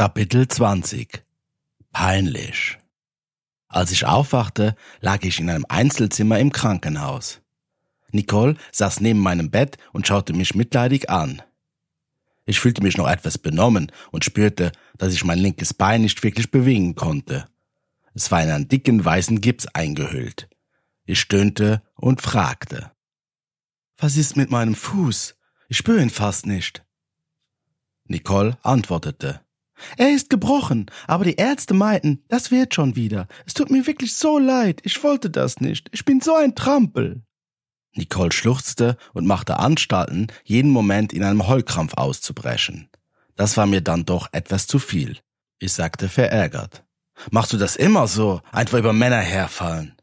Kapitel 20 Peinlich Als ich aufwachte, lag ich in einem Einzelzimmer im Krankenhaus. Nicole saß neben meinem Bett und schaute mich mitleidig an. Ich fühlte mich noch etwas benommen und spürte, dass ich mein linkes Bein nicht wirklich bewegen konnte. Es war in einen dicken weißen Gips eingehüllt. Ich stöhnte und fragte. Was ist mit meinem Fuß? Ich spüre ihn fast nicht. Nicole antwortete. Er ist gebrochen, aber die Ärzte meinten, das wird schon wieder. Es tut mir wirklich so leid, ich wollte das nicht. Ich bin so ein Trampel. Nicole schluchzte und machte Anstalten, jeden Moment in einem Heulkrampf auszubrechen. Das war mir dann doch etwas zu viel. Ich sagte verärgert. Machst du das immer so, einfach über Männer herfallen?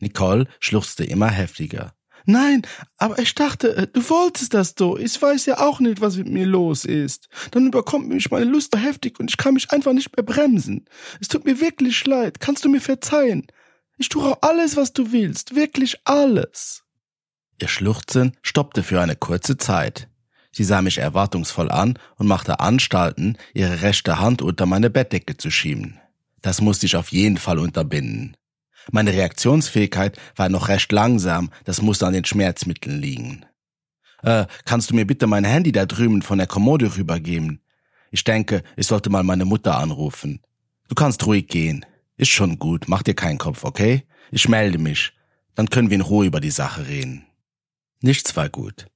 Nicole schluchzte immer heftiger. Nein, aber ich dachte, äh, du wolltest das so. Ich weiß ja auch nicht, was mit mir los ist. Dann überkommt mich meine Lust heftig und ich kann mich einfach nicht mehr bremsen. Es tut mir wirklich leid. Kannst du mir verzeihen? Ich tue auch alles, was du willst. Wirklich alles. Ihr Schluchzen stoppte für eine kurze Zeit. Sie sah mich erwartungsvoll an und machte Anstalten, ihre rechte Hand unter meine Bettdecke zu schieben. Das musste ich auf jeden Fall unterbinden. Meine Reaktionsfähigkeit war noch recht langsam, das musste an den Schmerzmitteln liegen. Äh, kannst du mir bitte mein Handy da drüben von der Kommode rübergeben? Ich denke, ich sollte mal meine Mutter anrufen. Du kannst ruhig gehen. Ist schon gut, mach dir keinen Kopf, okay? Ich melde mich. Dann können wir in Ruhe über die Sache reden. Nichts war gut.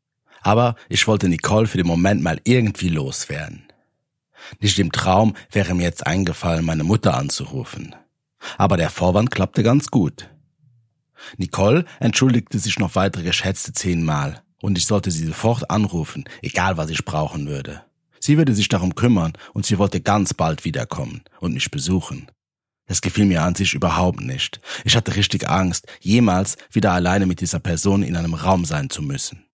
Aber ich wollte Nicole für den Moment mal irgendwie loswerden. Nicht im Traum wäre mir jetzt eingefallen, meine Mutter anzurufen. Aber der Vorwand klappte ganz gut. Nicole entschuldigte sich noch weitere geschätzte zehnmal und ich sollte sie sofort anrufen, egal was ich brauchen würde. Sie würde sich darum kümmern und sie wollte ganz bald wiederkommen und mich besuchen. Das gefiel mir an sich überhaupt nicht. Ich hatte richtig Angst, jemals wieder alleine mit dieser Person in einem Raum sein zu müssen.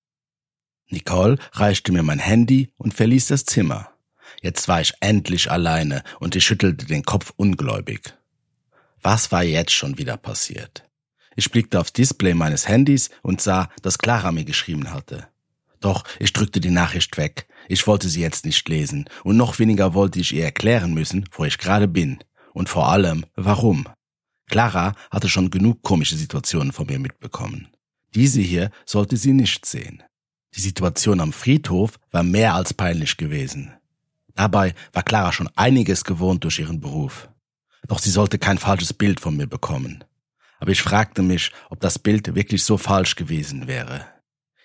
Nicole reichte mir mein Handy und verließ das Zimmer. Jetzt war ich endlich alleine und ich schüttelte den Kopf ungläubig. Was war jetzt schon wieder passiert? Ich blickte aufs Display meines Handys und sah, dass Clara mir geschrieben hatte. Doch ich drückte die Nachricht weg. Ich wollte sie jetzt nicht lesen und noch weniger wollte ich ihr erklären müssen, wo ich gerade bin und vor allem warum. Clara hatte schon genug komische Situationen von mir mitbekommen. Diese hier sollte sie nicht sehen. Die Situation am Friedhof war mehr als peinlich gewesen. Dabei war Clara schon einiges gewohnt durch ihren Beruf. Doch sie sollte kein falsches Bild von mir bekommen. Aber ich fragte mich, ob das Bild wirklich so falsch gewesen wäre.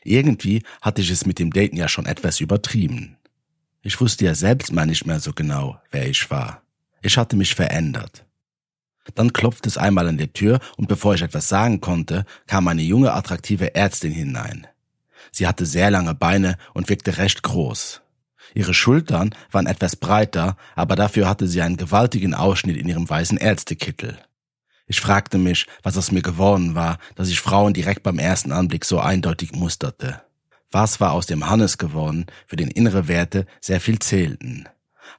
Irgendwie hatte ich es mit dem Daten ja schon etwas übertrieben. Ich wusste ja selbst mal nicht mehr so genau, wer ich war. Ich hatte mich verändert. Dann klopfte es einmal an der Tür und bevor ich etwas sagen konnte, kam eine junge, attraktive Ärztin hinein. Sie hatte sehr lange Beine und wirkte recht groß. Ihre Schultern waren etwas breiter, aber dafür hatte sie einen gewaltigen Ausschnitt in ihrem weißen Ärztekittel. Ich fragte mich, was aus mir geworden war, dass ich Frauen direkt beim ersten Anblick so eindeutig musterte. Was war aus dem Hannes geworden, für den innere Werte sehr viel zählten?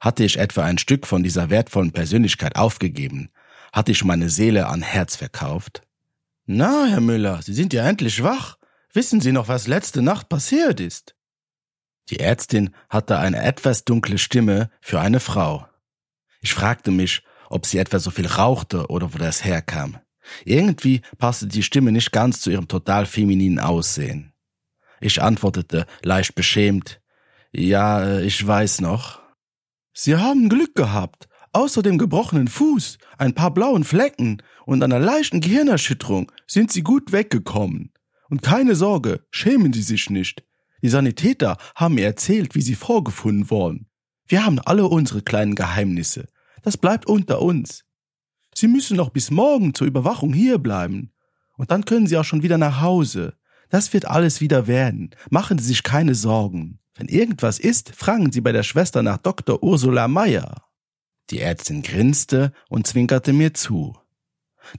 Hatte ich etwa ein Stück von dieser wertvollen Persönlichkeit aufgegeben? Hatte ich meine Seele an Herz verkauft? Na, Herr Müller, Sie sind ja endlich wach. Wissen Sie noch, was letzte Nacht passiert ist? Die Ärztin hatte eine etwas dunkle Stimme für eine Frau. Ich fragte mich, ob sie etwa so viel rauchte oder wo das herkam. Irgendwie passte die Stimme nicht ganz zu ihrem total femininen Aussehen. Ich antwortete, leicht beschämt, ja, ich weiß noch. Sie haben Glück gehabt. Außer dem gebrochenen Fuß, ein paar blauen Flecken und einer leichten Gehirnerschütterung sind Sie gut weggekommen. Und keine Sorge, schämen Sie sich nicht. Die Sanitäter haben mir erzählt, wie sie vorgefunden wurden. Wir haben alle unsere kleinen Geheimnisse. Das bleibt unter uns. Sie müssen noch bis morgen zur Überwachung hier bleiben. Und dann können Sie auch schon wieder nach Hause. Das wird alles wieder werden. Machen Sie sich keine Sorgen. Wenn irgendwas ist, fragen Sie bei der Schwester nach Dr. Ursula Meyer. Die Ärztin grinste und zwinkerte mir zu.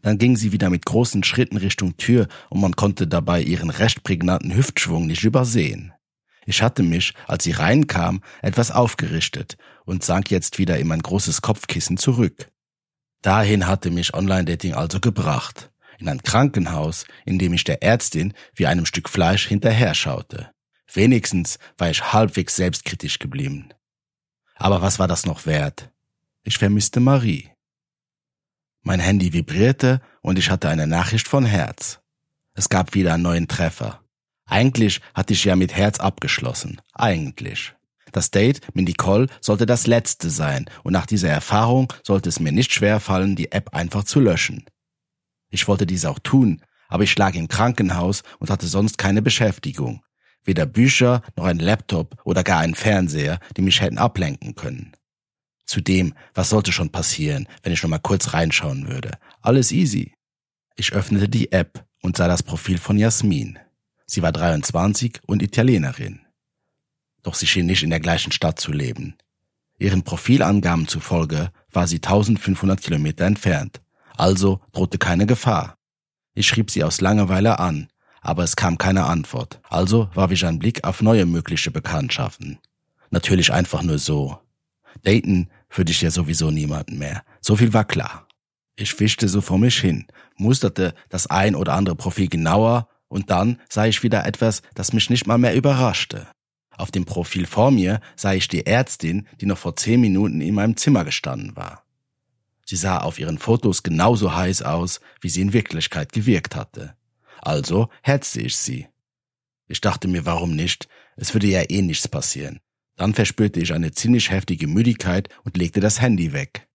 Dann ging sie wieder mit großen Schritten Richtung Tür und man konnte dabei ihren recht prägnanten Hüftschwung nicht übersehen. Ich hatte mich, als sie reinkam, etwas aufgerichtet und sank jetzt wieder in mein großes Kopfkissen zurück. Dahin hatte mich Online-Dating also gebracht. In ein Krankenhaus, in dem ich der Ärztin wie einem Stück Fleisch hinterher schaute. Wenigstens war ich halbwegs selbstkritisch geblieben. Aber was war das noch wert? Ich vermisste Marie. Mein Handy vibrierte und ich hatte eine Nachricht von Herz. Es gab wieder einen neuen Treffer. Eigentlich hatte ich ja mit Herz abgeschlossen. Eigentlich. Das Date mit Nicole sollte das letzte sein und nach dieser Erfahrung sollte es mir nicht schwer fallen, die App einfach zu löschen. Ich wollte dies auch tun, aber ich lag im Krankenhaus und hatte sonst keine Beschäftigung. Weder Bücher noch ein Laptop oder gar ein Fernseher, die mich hätten ablenken können. Zudem, was sollte schon passieren, wenn ich noch mal kurz reinschauen würde? Alles easy. Ich öffnete die App und sah das Profil von Jasmin. Sie war 23 und Italienerin. Doch sie schien nicht in der gleichen Stadt zu leben. Ihren Profilangaben zufolge war sie 1500 Kilometer entfernt, also drohte keine Gefahr. Ich schrieb sie aus Langeweile an, aber es kam keine Antwort, also warf ich einen Blick auf neue mögliche Bekanntschaften. Natürlich einfach nur so. Daten würde ich ja sowieso niemanden mehr, so viel war klar. Ich wischte so vor mich hin, musterte das ein oder andere Profil genauer und dann sah ich wieder etwas, das mich nicht mal mehr überraschte. Auf dem Profil vor mir sah ich die Ärztin, die noch vor zehn Minuten in meinem Zimmer gestanden war. Sie sah auf ihren Fotos genauso heiß aus, wie sie in Wirklichkeit gewirkt hatte. Also herzte ich sie. Ich dachte mir, warum nicht? Es würde ja eh nichts passieren. Dann verspürte ich eine ziemlich heftige Müdigkeit und legte das Handy weg.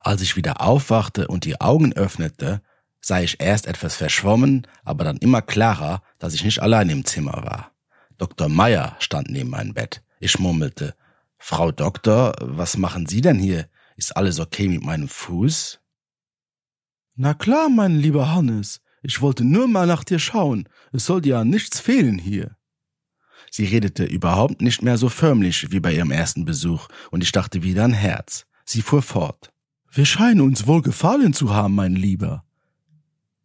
Als ich wieder aufwachte und die Augen öffnete, sah ich erst etwas verschwommen, aber dann immer klarer, dass ich nicht allein im Zimmer war. Dr. Meyer stand neben meinem Bett. Ich murmelte, Frau Doktor, was machen Sie denn hier? Ist alles okay mit meinem Fuß? Na klar, mein lieber Hannes. Ich wollte nur mal nach dir schauen. Es soll dir ja nichts fehlen hier. Sie redete überhaupt nicht mehr so förmlich wie bei ihrem ersten Besuch, und ich dachte wieder an Herz. Sie fuhr fort. Wir scheinen uns wohl gefallen zu haben, mein Lieber.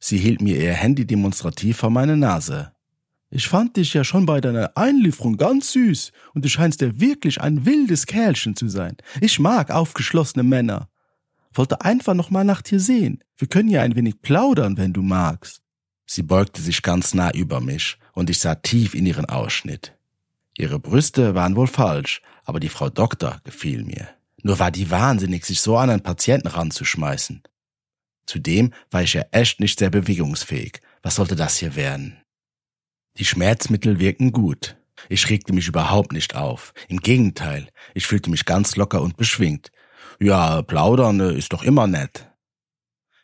Sie hielt mir ihr Handy demonstrativ vor meine Nase. Ich fand dich ja schon bei deiner Einlieferung ganz süß und du scheinst ja wirklich ein wildes Kerlchen zu sein. Ich mag aufgeschlossene Männer. Wollte einfach noch mal nach dir sehen. Wir können ja ein wenig plaudern, wenn du magst. Sie beugte sich ganz nah über mich und ich sah tief in ihren Ausschnitt. Ihre Brüste waren wohl falsch, aber die Frau Doktor gefiel mir. Nur war die wahnsinnig, sich so an einen Patienten ranzuschmeißen. Zudem war ich ja echt nicht sehr bewegungsfähig. Was sollte das hier werden? Die Schmerzmittel wirken gut. Ich regte mich überhaupt nicht auf. Im Gegenteil, ich fühlte mich ganz locker und beschwingt. Ja, plaudern äh, ist doch immer nett.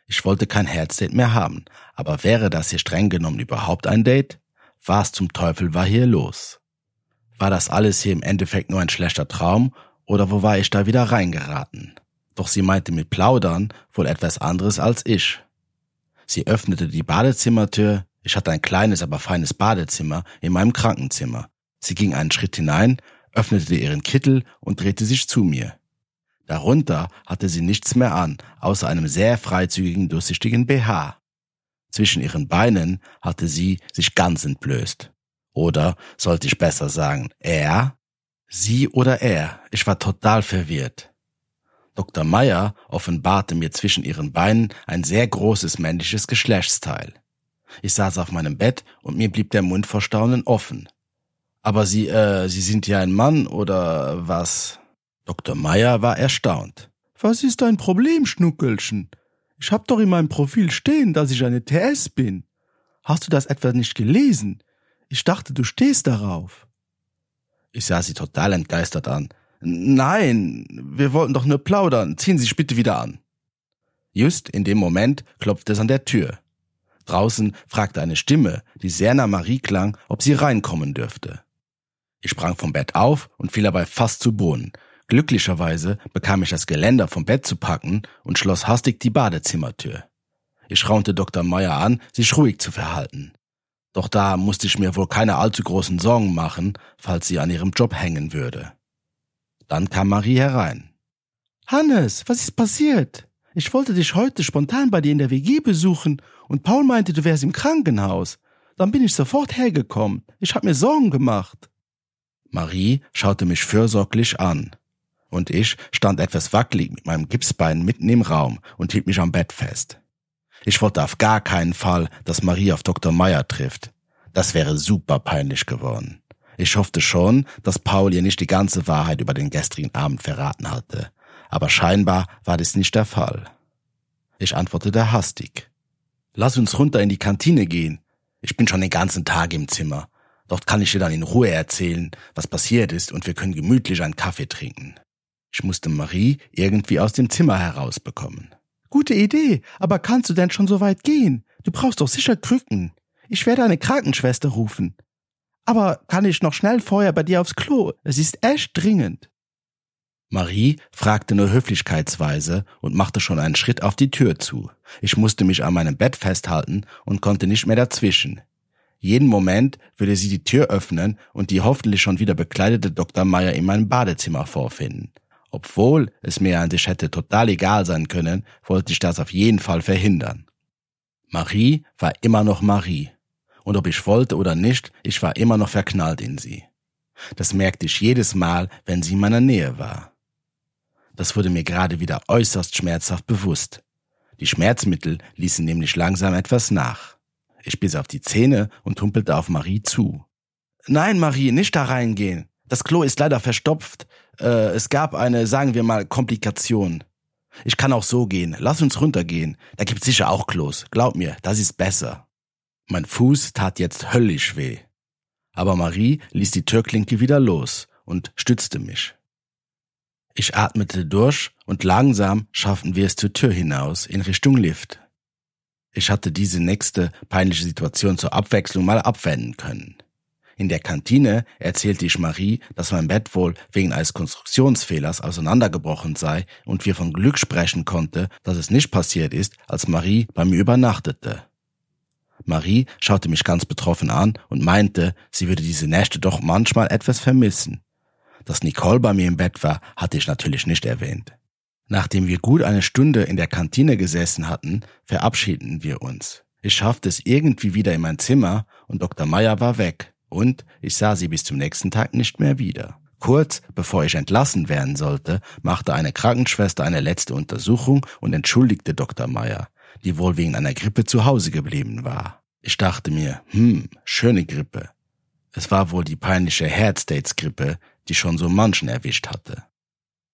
Ich wollte kein Herzdate mehr haben, aber wäre das hier streng genommen überhaupt ein Date? Was zum Teufel war hier los? War das alles hier im Endeffekt nur ein schlechter Traum oder wo war ich da wieder reingeraten? Doch sie meinte mit Plaudern wohl etwas anderes als ich. Sie öffnete die Badezimmertür, ich hatte ein kleines, aber feines Badezimmer in meinem Krankenzimmer. Sie ging einen Schritt hinein, öffnete ihren Kittel und drehte sich zu mir. Darunter hatte sie nichts mehr an, außer einem sehr freizügigen, durchsichtigen BH. Zwischen ihren Beinen hatte sie sich ganz entblößt. Oder sollte ich besser sagen, er? Sie oder er? Ich war total verwirrt. Dr. Meyer offenbarte mir zwischen ihren Beinen ein sehr großes männliches Geschlechtsteil. Ich saß auf meinem Bett und mir blieb der Mund vor Staunen offen. Aber Sie, äh, Sie sind ja ein Mann oder was? Dr. Meyer war erstaunt. Was ist dein Problem, Schnuckelchen? Ich hab doch in meinem Profil stehen, dass ich eine TS bin. Hast du das etwa nicht gelesen? Ich dachte, du stehst darauf. Ich sah sie total entgeistert an. Nein, wir wollten doch nur plaudern. Ziehen Sie sich bitte wieder an. Just in dem Moment klopfte es an der Tür. Draußen fragte eine Stimme, die sehr nach Marie klang, ob sie reinkommen dürfte. Ich sprang vom Bett auf und fiel dabei fast zu Boden. Glücklicherweise bekam ich das Geländer vom Bett zu packen und schloss hastig die Badezimmertür. Ich raunte Dr. Meyer an, sich ruhig zu verhalten. Doch da musste ich mir wohl keine allzu großen Sorgen machen, falls sie an ihrem Job hängen würde. Dann kam Marie herein. Hannes, was ist passiert? Ich wollte dich heute spontan bei dir in der WG besuchen und Paul meinte, du wärst im Krankenhaus. Dann bin ich sofort hergekommen. Ich hab mir Sorgen gemacht. Marie schaute mich fürsorglich an. Und ich stand etwas wackelig mit meinem Gipsbein mitten im Raum und hielt mich am Bett fest. Ich wollte auf gar keinen Fall, dass Marie auf Dr. Meyer trifft. Das wäre super peinlich geworden. Ich hoffte schon, dass Paul ihr nicht die ganze Wahrheit über den gestrigen Abend verraten hatte, aber scheinbar war dies nicht der Fall. Ich antwortete hastig. Lass uns runter in die Kantine gehen. Ich bin schon den ganzen Tag im Zimmer. Dort kann ich dir dann in Ruhe erzählen, was passiert ist, und wir können gemütlich einen Kaffee trinken. Ich musste Marie irgendwie aus dem Zimmer herausbekommen. Gute Idee, aber kannst du denn schon so weit gehen? Du brauchst doch sicher Krücken. Ich werde eine Krankenschwester rufen. Aber kann ich noch schnell vorher bei dir aufs Klo? Es ist echt dringend. Marie fragte nur höflichkeitsweise und machte schon einen Schritt auf die Tür zu. Ich musste mich an meinem Bett festhalten und konnte nicht mehr dazwischen. Jeden Moment würde sie die Tür öffnen und die hoffentlich schon wieder bekleidete Dr. Meyer in meinem Badezimmer vorfinden. Obwohl es mir an sich hätte total egal sein können, wollte ich das auf jeden Fall verhindern. Marie war immer noch Marie. Und ob ich wollte oder nicht, ich war immer noch verknallt in sie. Das merkte ich jedes Mal, wenn sie in meiner Nähe war. Das wurde mir gerade wieder äußerst schmerzhaft bewusst. Die Schmerzmittel ließen nämlich langsam etwas nach. Ich biss auf die Zähne und humpelte auf Marie zu. Nein, Marie, nicht da reingehen. Das Klo ist leider verstopft. Äh, es gab eine, sagen wir mal, Komplikation. Ich kann auch so gehen. Lass uns runtergehen. Da gibt's sicher auch Klos. Glaub mir, das ist besser. Mein Fuß tat jetzt höllisch weh. Aber Marie ließ die Türklinke wieder los und stützte mich. Ich atmete durch und langsam schafften wir es zur Tür hinaus in Richtung Lift. Ich hatte diese nächste peinliche Situation zur Abwechslung mal abwenden können. In der Kantine erzählte ich Marie, dass mein Bett wohl wegen eines Konstruktionsfehlers auseinandergebrochen sei und wir von Glück sprechen konnte, dass es nicht passiert ist, als Marie bei mir übernachtete. Marie schaute mich ganz betroffen an und meinte, sie würde diese Nächte doch manchmal etwas vermissen. Dass Nicole bei mir im Bett war, hatte ich natürlich nicht erwähnt. Nachdem wir gut eine Stunde in der Kantine gesessen hatten, verabschiedeten wir uns. Ich schaffte es irgendwie wieder in mein Zimmer und Dr. Meyer war weg und ich sah sie bis zum nächsten Tag nicht mehr wieder. Kurz bevor ich entlassen werden sollte, machte eine Krankenschwester eine letzte Untersuchung und entschuldigte Dr. Meyer, die wohl wegen einer Grippe zu Hause geblieben war. Ich dachte mir, hm, schöne Grippe. Es war wohl die peinliche Head States Grippe, die schon so manchen erwischt hatte.